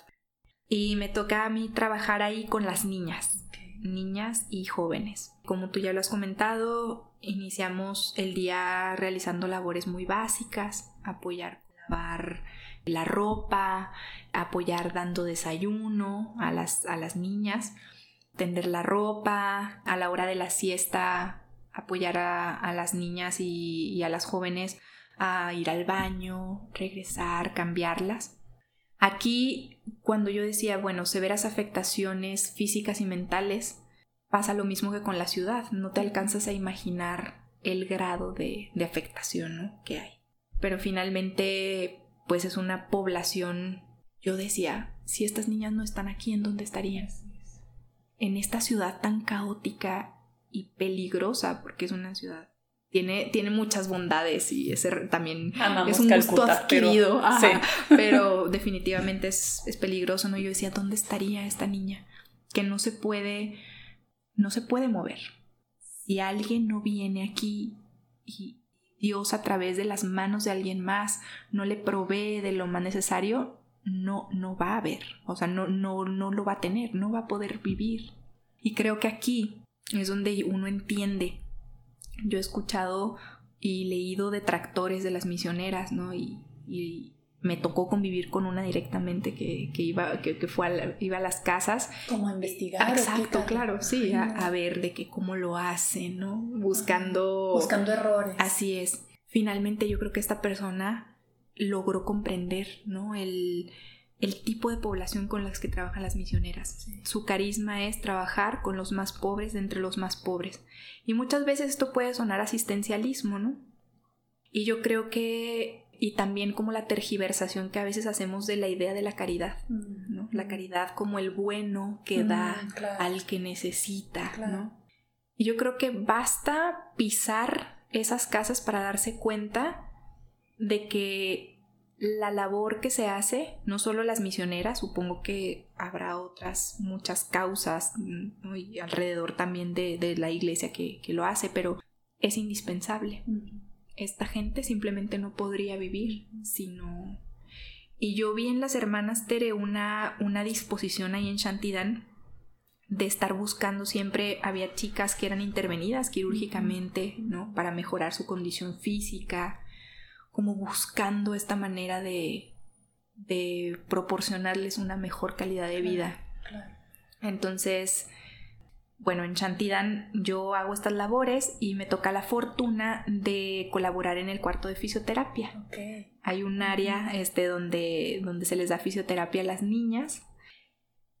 Y me toca a mí trabajar ahí con las niñas niñas y jóvenes. Como tú ya lo has comentado, iniciamos el día realizando labores muy básicas, apoyar lavar la ropa, apoyar dando desayuno a las, a las niñas, tender la ropa, a la hora de la siesta, apoyar a, las niñas y, a las jóvenes a ir al baño, regresar, cambiarlas. Aquí, cuando yo decía, bueno, severas afectaciones físicas y mentales, pasa lo mismo que con la ciudad, no te alcanzas a imaginar el grado de, afectación que hay. Pero finalmente, pues es una población, yo decía, si estas niñas no están aquí, ¿en dónde estarían? En esta ciudad tan caótica y peligrosa, porque es una ciudad tiene, tiene muchas bondades y ese también es un gusto adquirido, pero, definitivamente es, es, peligroso, ¿no? Yo decía, ¿dónde estaría esta niña? Que no se puede, no se puede mover. Si alguien no viene aquí y Dios a través de las manos de alguien más no le provee de lo más necesario, no, no va a haber, o sea, no, no, no lo va a tener, no va a poder vivir. Y creo que aquí es donde uno entiende yo he escuchado y leído detractores de las misioneras, ¿no? Y, me tocó convivir con una directamente que, iba, que, fue a iba a las casas. Como a investigar. Exacto, claro, sí, a, ver de que cómo lo hacen, ¿no? Buscando... Buscando errores. Así es. Finalmente yo creo que esta persona logró comprender, ¿no? El, el tipo de población con las que trabajan las misioneras. Su carisma es trabajar con los más pobres de entre los más pobres. Y muchas veces esto puede sonar asistencialismo, ¿no? Y yo creo que, y también como la tergiversación que a veces hacemos de la idea de la caridad, mm. ¿no? La caridad como el bueno que mm, da al que necesita, ¿no? Y yo creo que basta pisar esas casas para darse cuenta de que la labor que se hace, no solo las misioneras, supongo que habrá otras muchas causas y alrededor también de, la iglesia que, lo hace, pero es indispensable. Esta gente simplemente no podría vivir si no... Y yo vi en las hermanas Tere una, una disposición ahí en Shantidán de estar buscando siempre, había chicas que eran intervenidas quirúrgicamente, ¿no? Para mejorar su condición física, como buscando esta manera de, de proporcionarles una mejor calidad de vida. Entonces, bueno, en Chantidan yo hago estas labores y me toca la fortuna de colaborar en el cuarto de fisioterapia. Hay un área este, donde, donde se les da fisioterapia a las niñas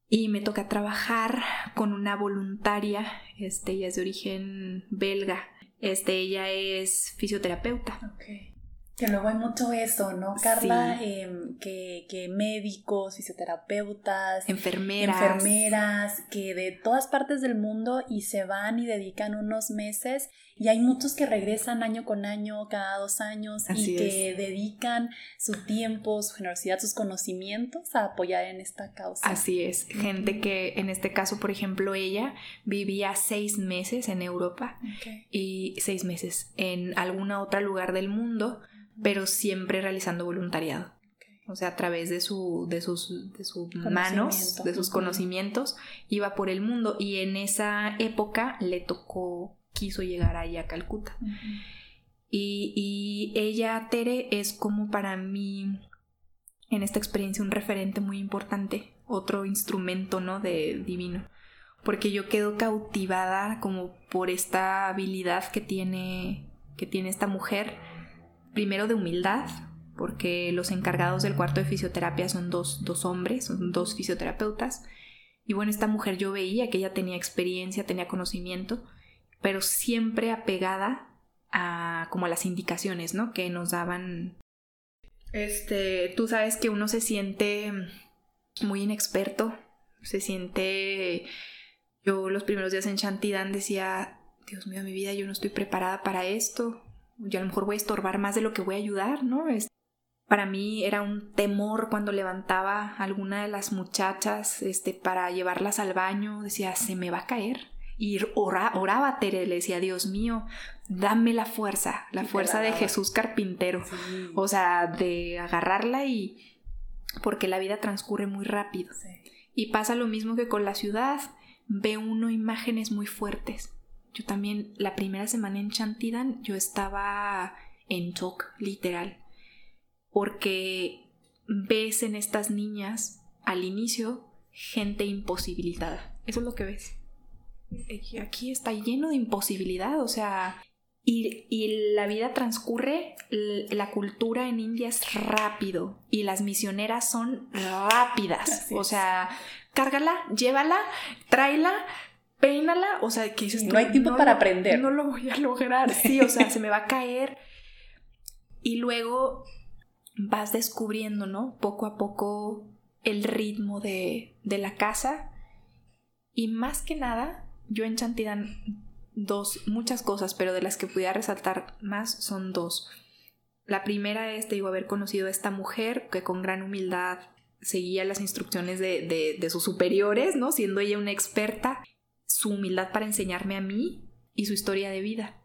y me toca trabajar con una voluntaria, este, ella es de origen belga, este, ella es fisioterapeuta. Que luego hay mucho eso, ¿no, Carla? Em, que, que, médicos, fisioterapeutas, enfermeras. enfermeras, que de todas partes del mundo y se van y dedican unos meses. Y hay muchos que regresan año con año, cada dos años, y que dedican su tiempo, su generosidad, sus conocimientos a apoyar en esta causa. Así es. Gente que, en este caso, por ejemplo, ella vivía seis meses en Europa y seis meses en algún otro lugar del mundo pero siempre realizando voluntariado. o sea, a través de, su, de sus, de sus manos, de sus conocimientos, iba por el mundo y en esa época le tocó, quiso llegar ahí a Calcuta. y, y ella, Tere, es como para mí en esta experiencia un referente muy importante, otro instrumento, ¿no? De divino. Porque yo quedo cautivada como por esta habilidad que tiene, que tiene esta mujer, primero de humildad, porque los encargados del cuarto de fisioterapia son dos, dos hombres, son dos fisioterapeutas. Y bueno, esta mujer yo veía que ella tenía experiencia, tenía conocimiento, pero siempre apegada a como las indicaciones, ¿no? Que nos daban. Este, tú sabes que uno se siente muy inexperto, se siente. Yo los primeros días en Chantidan decía, Dios mío, mi vida, yo no estoy preparada para esto. Yo a lo mejor voy a estorbar más de lo que voy a ayudar, ¿no? Para mí era un temor cuando levantaba a alguna de las muchachas este, para llevarlas al baño. Decía, se me va a caer. Y oraba Tere, le decía, Dios mío, dame la fuerza, la fuerza de Jesús carpintero. O sea, de agarrarla y... porque la vida transcurre muy rápido. Y pasa lo mismo que con la ciudad. Ve uno imágenes muy fuertes. Yo también, la primera semana en Chantidan, yo estaba en shock, literal porque ves en estas niñas al inicio gente imposibilitada. Eso es lo que ves. Aquí está lleno de imposibilidad, o sea, y, la vida transcurre, la cultura en India es rápido y las misioneras son rápidas. O sea, cárgala, llévala, tráela, peínala, o sea, que no hay tiempo para aprender. No lo voy a lograr, sí, o sea, se me va a caer. Y luego vas descubriendo, ¿no? Poco a poco el ritmo de, de la casa. Y más que nada, yo en Chantidán dos, muchas cosas, pero de las que pudiera resaltar más son dos. La primera es, te digo, haber conocido a esta mujer que con gran humildad seguía las instrucciones de, de, de sus superiores, ¿no? Siendo ella una experta, su humildad para enseñarme a mí y su historia de vida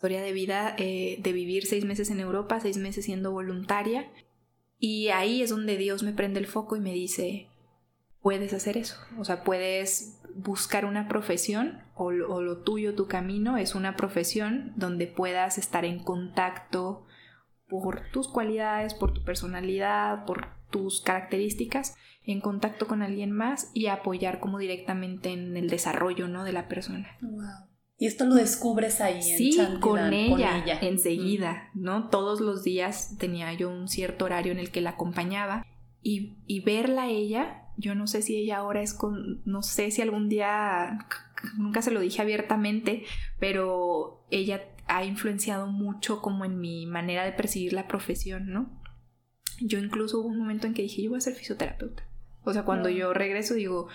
historia de vida eh, de vivir seis meses en Europa, seis meses siendo voluntaria. Y ahí es donde Dios me prende el foco y me dice, puedes hacer eso. O sea, puedes buscar una profesión o lo, tuyo, tu camino es una profesión donde puedas estar en contacto por tus cualidades, por tu personalidad, por tus características, en contacto con alguien más y apoyar como directamente en el desarrollo ¿no? de la persona. Wow. Y esto lo descubres ahí sí, en con ella, enseguida, ¿no? Todos los días tenía yo un cierto horario en el que la acompañaba y, y verla a ella, yo no sé si ella ahora es con, no sé si algún día, nunca se lo dije abiertamente, pero ella ha influenciado mucho como en mi manera de percibir la profesión, ¿no? Yo incluso hubo un momento en que dije, yo voy a ser fisioterapeuta. O sea, cuando yo regreso digo,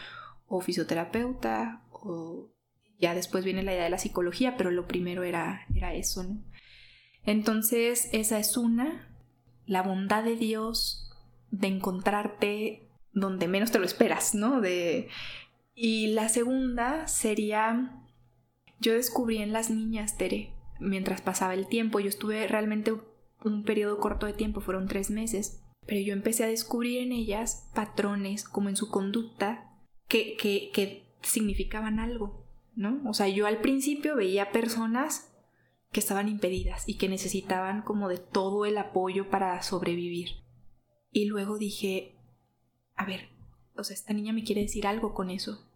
o fisioterapeuta, o ya después viene la idea de la psicología, pero lo primero era, era eso, ¿no? Entonces, esa es una, la bondad de Dios de encontrarte donde menos te lo esperas, ¿no? De... Y la segunda sería, yo descubrí en las niñas, Tere, mientras pasaba el tiempo, yo estuve realmente un periodo corto de tiempo, fueron tres meses, pero yo empecé a descubrir en ellas patrones, como en su conducta, que, que, significaban algo. ¿no? O sea, yo al principio veía personas que estaban impedidas y que necesitaban como de todo el apoyo para sobrevivir. Y luego dije, a ver, o sea, esta niña me quiere decir algo con eso.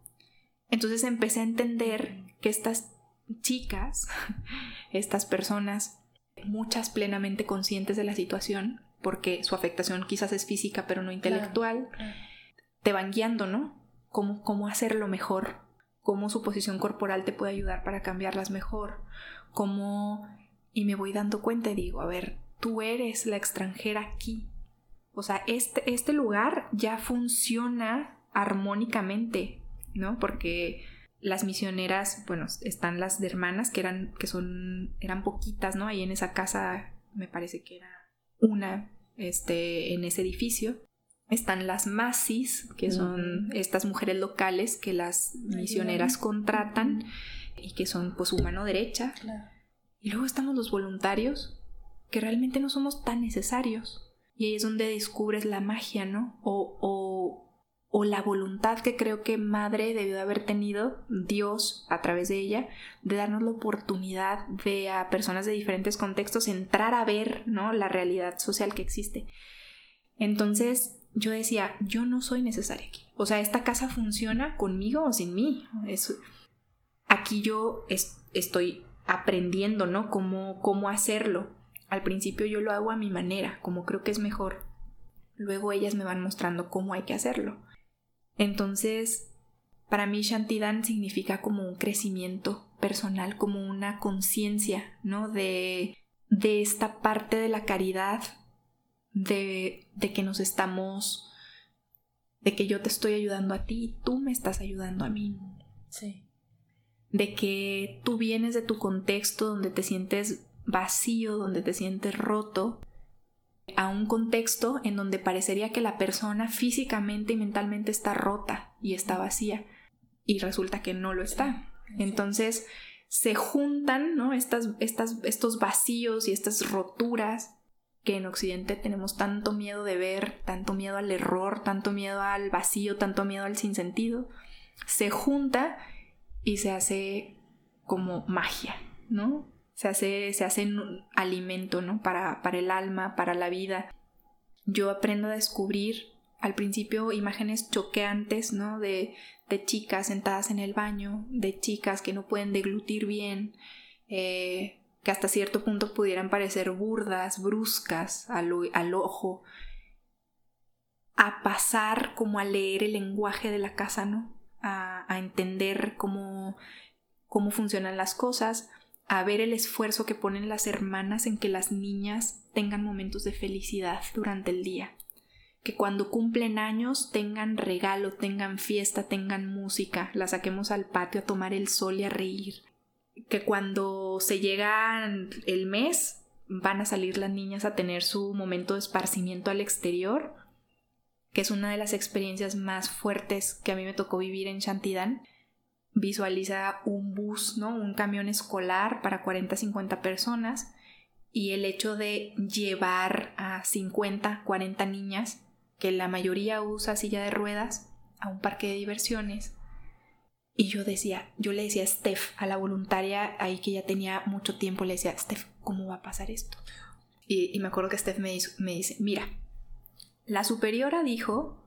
Entonces empecé a entender que estas chicas, estas personas, muchas plenamente conscientes de la situación, porque su afectación quizás es física pero no intelectual, te van guiando, ¿no? Cómo, cómo hacerlo mejor, cómo su posición corporal te puede ayudar para cambiarlas mejor, cómo... Y me voy dando cuenta y digo, a ver, tú eres la extranjera aquí. O sea, este, este lugar ya funciona armónicamente, ¿no? Porque las misioneras, bueno, están las de hermanas que eran, que son, eran poquitas, ¿no? Ahí en esa casa me parece que era una, este, en ese edificio. Están las masis, que son estas mujeres locales que las misioneras contratan y que son pues su mano derecha. Y luego estamos los voluntarios, que realmente no somos tan necesarios. Y ahí es donde descubres la magia, ¿no? O, o, o la voluntad que creo que madre debió de haber tenido Dios a través de ella, de darnos la oportunidad de a personas de diferentes contextos entrar a ver, ¿no? La realidad social que existe. Entonces, yo decía, yo no soy necesaria aquí. O sea, esta casa funciona conmigo o sin mí. aquí yo estoy aprendiendo, ¿no? Cómo, cómo hacerlo. Al principio yo lo hago a mi manera, como creo que es mejor. Luego ellas me van mostrando cómo hay que hacerlo. Entonces, para mí Shantidan significa como un crecimiento personal, como una conciencia, ¿no? De, de esta parte de la caridad de, de que nos estamos, de que yo te estoy ayudando a ti y tú me estás ayudando a mí. Sí. De que tú vienes de tu contexto donde te sientes vacío, donde te sientes roto, a un contexto en donde parecería que la persona físicamente y mentalmente está rota y está vacía y resulta que no lo está. Entonces se juntan ¿no? estas, estas, estos vacíos y estas roturas que en Occidente tenemos tanto miedo de ver, tanto miedo al error, tanto miedo al vacío, tanto miedo al sinsentido, se junta y se hace como magia, ¿no? Se hace, se alimento, ¿no? Para, para el alma, para la vida. Yo aprendo a descubrir al principio imágenes choqueantes, ¿no? De, de chicas sentadas en el baño, de chicas que no pueden deglutir bien, eh, que hasta cierto punto pudieran parecer burdas, bruscas al, al ojo, a pasar como a leer el lenguaje de la casa, ¿no? A, a, entender cómo, cómo funcionan las cosas, a ver el esfuerzo que ponen las hermanas en que las niñas tengan momentos de felicidad durante el día. Que cuando cumplen años tengan regalo, tengan fiesta, tengan música, las saquemos al patio a tomar el sol y a reír que cuando se llega el mes van a salir las niñas a tener su momento de esparcimiento al exterior, que es una de las experiencias más fuertes que a mí me tocó vivir en Chantidán. Visualiza un bus, ¿no? Un camión escolar para 40, 50 personas y el hecho de llevar a 50, 40 niñas, que la mayoría usa silla de ruedas, a un parque de diversiones y yo decía, yo le decía a Steph, a la voluntaria ahí que ya tenía mucho tiempo, le decía, Steph, ¿cómo va a pasar esto? Y, me acuerdo que Steph me, me, dice, mira, la superiora dijo,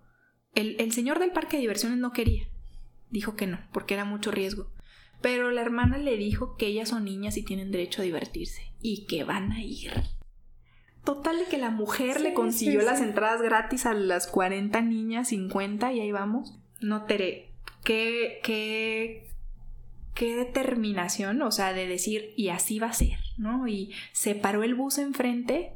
el, el señor del parque de diversiones no quería, dijo que no, porque era mucho riesgo. Pero la hermana le dijo que ellas son niñas y tienen derecho a divertirse y que van a ir. Total de que la mujer le consiguió las entradas gratis a las 40 niñas, 50 y ahí vamos. No, Tere, qué, qué, qué determinación, o sea, de decir, y así va a ser, ¿no? Y se paró el bus enfrente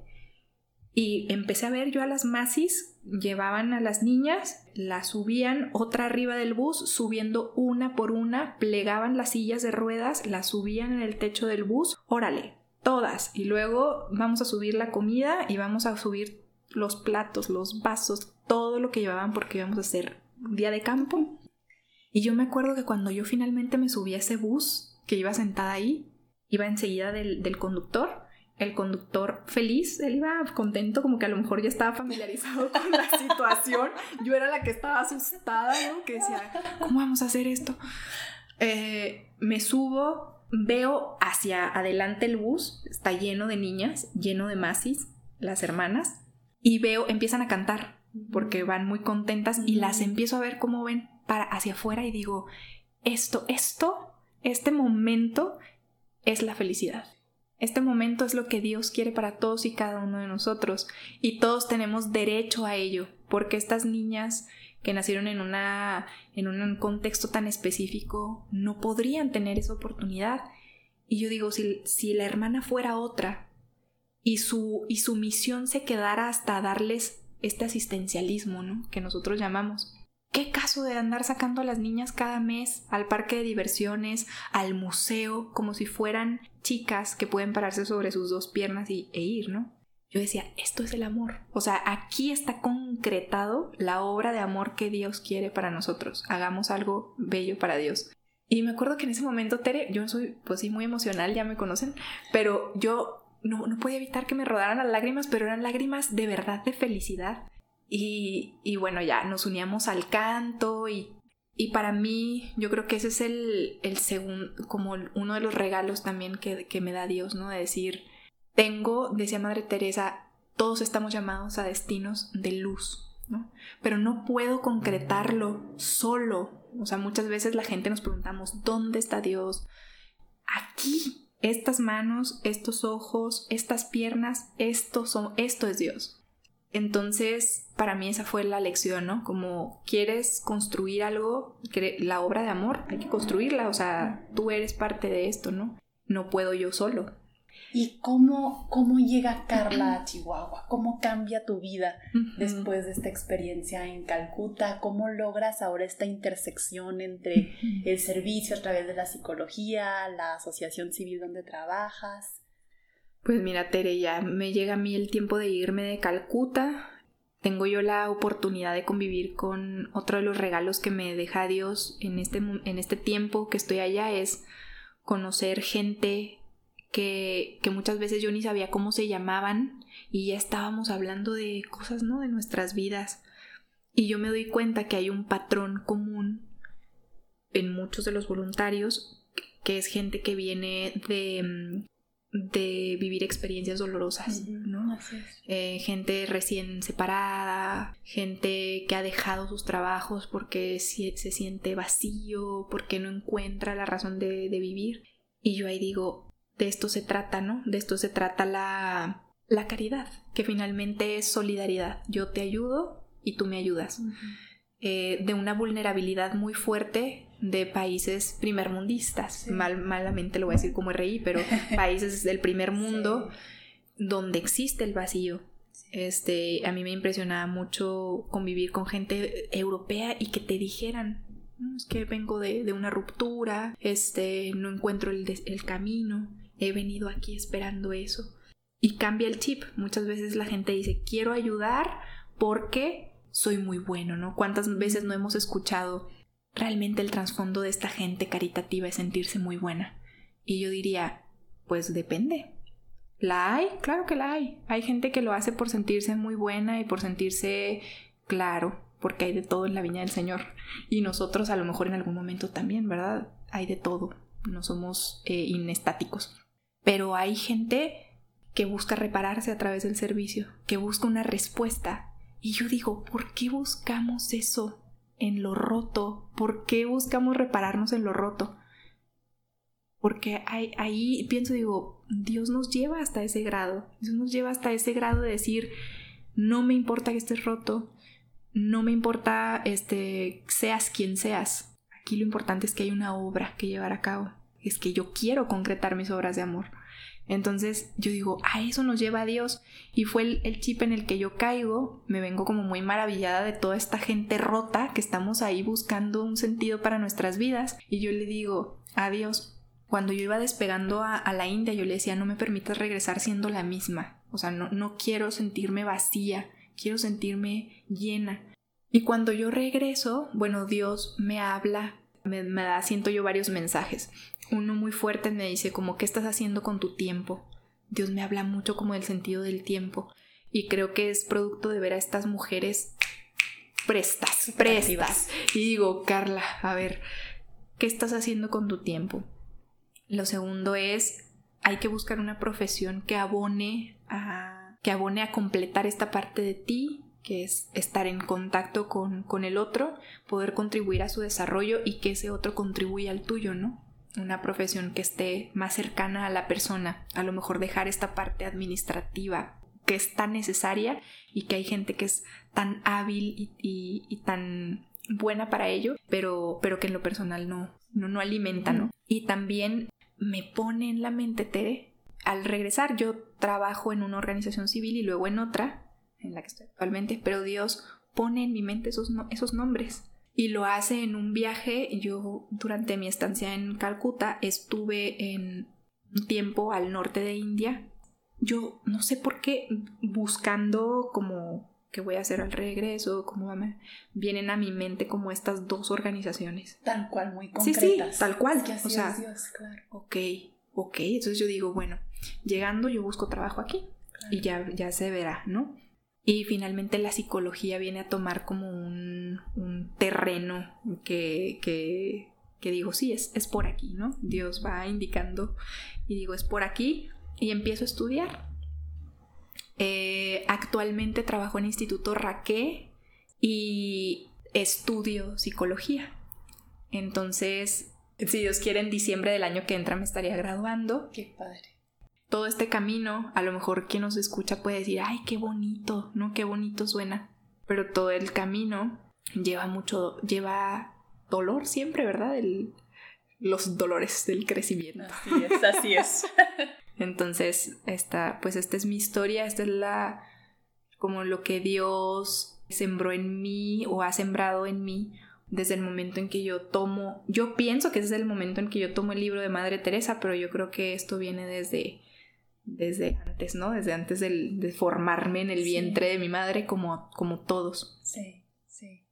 y empecé a ver yo a las masis, llevaban a las niñas, las subían otra arriba del bus, subiendo una por una, plegaban las sillas de ruedas, las subían en el techo del bus, órale, todas. Y luego vamos a subir la comida y vamos a subir los platos, los vasos, todo lo que llevaban porque íbamos a hacer día de campo. Y yo me acuerdo que cuando yo finalmente me subí a ese bus, que iba sentada ahí, iba enseguida del, del conductor, el conductor feliz, él iba contento, como que a lo mejor ya estaba familiarizado con la situación. Yo era la que estaba asustada, ¿no? Que decía, ¿cómo vamos a hacer esto? Eh, me subo, veo hacia adelante el bus, está lleno de niñas, lleno de masis, las hermanas, y veo, empiezan a cantar, porque van muy contentas, y las empiezo a ver cómo ven para hacia afuera y digo, esto, esto, este momento es la felicidad. Este momento es lo que Dios quiere para todos y cada uno de nosotros y todos tenemos derecho a ello, porque estas niñas que nacieron en una en un contexto tan específico no podrían tener esa oportunidad. Y yo digo, si, si la hermana fuera otra y su, y su misión se quedara hasta darles este asistencialismo, ¿no? Que nosotros llamamos, ¿Qué caso de andar sacando a las niñas cada mes al parque de diversiones, al museo, como si fueran chicas que pueden pararse sobre sus dos piernas y, e ir, ¿no? Yo decía, esto es el amor. O sea, aquí está concretado la obra de amor que Dios quiere para nosotros. Hagamos algo bello para Dios. Y me acuerdo que en ese momento, Tere, yo soy, pues sí, muy emocional, ya me conocen, pero yo no, no podía evitar que me rodaran las lágrimas, pero eran lágrimas de verdad de felicidad. Y, y bueno, ya nos uníamos al canto y, y, para mí yo creo que ese es el, el segundo, como uno de los regalos también que, que me da Dios, ¿no? De decir, tengo, decía Madre Teresa, todos estamos llamados a destinos de luz, ¿no? Pero no puedo concretarlo solo. O sea, muchas veces la gente nos preguntamos, ¿dónde está Dios? Aquí, estas manos, estos ojos, estas piernas, esto, son, esto es Dios. Entonces, para mí esa fue la lección, ¿no? Como quieres construir algo, la obra de amor, hay que construirla, o sea, tú eres parte de esto, ¿no? No puedo yo solo. ¿Y cómo, cómo llega Carla a Chihuahua? ¿Cómo cambia tu vida después de esta experiencia en Calcuta? ¿Cómo logras ahora esta intersección entre el servicio a través de la psicología, la asociación civil donde trabajas? Pues mira, Tere, ya me llega a mí el tiempo de irme de Calcuta. Tengo yo la oportunidad de convivir con otro de los regalos que me deja Dios en este, en este tiempo que estoy allá, es conocer gente que, muchas veces yo ni sabía cómo se llamaban y ya estábamos hablando de cosas, ¿no? De nuestras vidas. Y yo me doy cuenta que hay un patrón común en muchos de los voluntarios, que es gente que viene de, mm, de vivir experiencias dolorosas, ¿no? Eh, gente recién separada, gente que ha dejado sus trabajos porque se, siente vacío, porque no encuentra la razón de, de vivir. Y yo ahí digo, de esto se trata, ¿no? De esto se trata la, la caridad, que finalmente es solidaridad. Yo te ayudo y tú me ayudas. Eh, de una vulnerabilidad muy fuerte de países primermundistas. Mal, malamente lo voy a decir como RI, pero países del primer mundo donde existe el vacío. Este, a mí me impresionaba mucho convivir con gente europea y que te dijeran, es que vengo de, de, una ruptura, este, no encuentro el, el camino he venido aquí esperando eso. Y cambia el chip. Muchas veces la gente dice, quiero ayudar porque soy muy bueno, ¿no? ¿Cuántas veces no hemos escuchado realmente el trasfondo de esta gente caritativa es sentirse muy buena? Y yo diría, pues depende. ¿La hay? Claro que la hay. Hay gente que lo hace por sentirse muy buena y por sentirse claro, porque hay de todo en la viña del Señor. Y nosotros a lo mejor en algún momento también, ¿verdad? Hay de todo. No somos eh, inestáticos. Pero hay gente que busca repararse a través del servicio, que busca una respuesta. Y yo digo, ¿por qué buscamos eso en lo roto? ¿Por qué buscamos repararnos en lo roto? Porque ahí, pienso, digo, Dios nos lleva hasta ese grado. Dios nos lleva hasta ese grado de decir, no me importa que estés roto, no me importa este, seas quien seas. Aquí lo importante es que hay una obra que llevar a cabo. Es que yo quiero concretar mis obras de amor. Entonces yo digo, a eso nos lleva a Dios. Y fue el, chip en el que yo caigo. Me vengo como muy maravillada de toda esta gente rota que estamos ahí buscando un sentido para nuestras vidas. Y yo le digo, a Dios. Cuando yo iba despegando a, la India, yo le decía, no me permitas regresar siendo la misma. O sea, no, no quiero sentirme vacía, quiero sentirme llena. Y cuando yo regreso, bueno, Dios me habla, me, me da, siento yo varios mensajes uno muy fuerte me dice como, ¿qué estás haciendo con tu tiempo? Dios me habla mucho como del sentido del tiempo y creo que es producto de ver a estas mujeres prestas, prestas. Y digo, Carla, a ver, ¿qué estás haciendo con tu tiempo? Lo segundo es, hay que buscar una profesión que abone a, que abone a completar esta parte de ti, que es estar en contacto con, con el otro, poder contribuir a su desarrollo y que ese otro contribuya al tuyo, ¿no? Una profesión que esté más cercana a la persona, a lo mejor dejar esta parte administrativa que es tan necesaria y que hay gente que es tan hábil y, tan buena para ello, pero, pero que en lo personal no, no, no alimenta, ¿no? Y también me pone en la mente, Tere, al regresar yo trabajo en una organización civil y luego en otra, en la que estoy actualmente, pero Dios pone en mi mente esos, esos nombres y lo hace en un viaje. Yo durante mi estancia en Calcuta estuve en un tiempo al norte de India. Yo no sé por qué buscando como qué voy a hacer al regreso, cómo vienen a mi mente como estas dos organizaciones. Tal cual, muy concretas. Sí, sí, tal cual. o sea, Dios, claro. Ok, ok. Entonces yo digo, bueno, Llegando yo busco trabajo aquí y ya, ya se verá, ¿no? Y finalmente la psicología viene a tomar como un, terreno que, que, que, digo, sí, es, es por aquí, ¿no? Dios va indicando y digo, es por aquí y empiezo a estudiar. Eh, actualmente trabajo en Instituto Raqué y estudio psicología. Entonces, si Dios quiere, en diciembre del año que entra me estaría graduando. Qué padre. Todo este camino, a lo mejor quien nos escucha puede decir, ay, qué bonito, ¿no? Qué bonito suena. Pero todo el camino lleva mucho, lleva dolor siempre, ¿verdad? los dolores del crecimiento. Así es, así es. Entonces, esta, pues esta es mi historia, esta es la, como lo que Dios sembró en mí o ha sembrado en mí desde el momento en que yo tomo, yo pienso que ese es el momento en que yo tomo el libro de Madre Teresa, pero yo creo que esto viene desde, desde antes, ¿no? Desde antes de formarme en el vientre de mi madre como, como todos. Sí, sí.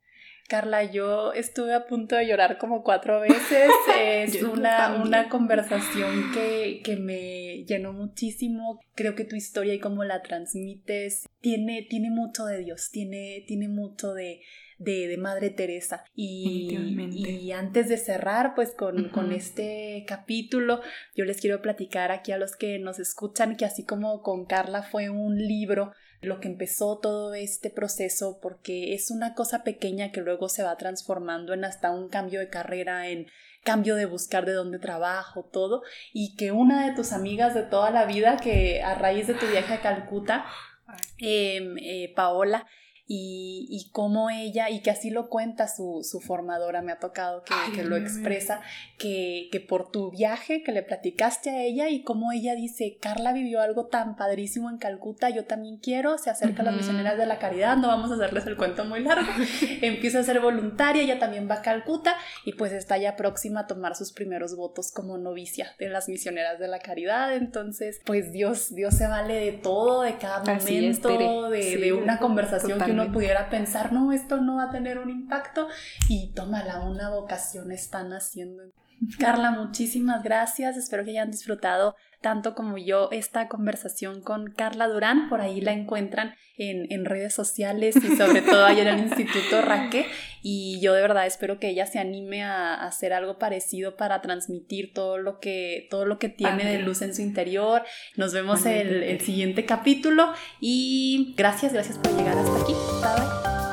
Carla, yo estuve a punto de llorar como cuatro veces. Es una, una, conversación que, que, me llenó muchísimo. Creo que tu historia y cómo la transmites tiene, tiene mucho de Dios, tiene, tiene mucho de, de, Madre Teresa. Y, y, antes de cerrar, pues con, con, este capítulo, yo les quiero platicar aquí a los que nos escuchan que así como con Carla fue un libro lo que empezó todo este proceso, porque es una cosa pequeña que luego se va transformando en hasta un cambio de carrera, en cambio de buscar de dónde trabajo, todo, y que una de tus amigas de toda la vida, que a raíz de tu viaje a Calcuta, em, eh, Paola, y, y cómo ella, y que así lo cuenta su, su formadora, me ha tocado que, que lo expresa, que, que, por tu viaje que le platicaste a ella y cómo ella dice, Carla vivió algo tan padrísimo en Calcuta, yo también quiero, se acerca a las misioneras de la caridad, no vamos a hacerles el cuento muy largo, empieza a ser voluntaria, ella también va a Calcuta y pues está ya próxima a tomar sus primeros votos como novicia de las misioneras de la caridad, entonces pues Dios, Dios se vale de todo, de cada momento, de, de, una conversación que uno pudiera pensar, no, esto no va a tener un impacto y tómala, una vocación están haciendo. Carla, muchísimas gracias. Espero que hayan disfrutado tanto como yo esta conversación con Carla Durán. Por ahí la encuentran en, en redes sociales y sobre todo ahí en el Instituto Raque. Y yo de verdad espero que ella se anime a, hacer algo parecido para transmitir todo lo que, todo lo que tiene de luz en su interior. Nos vemos el, el siguiente capítulo y gracias, gracias por llegar hasta aquí. Bye bye.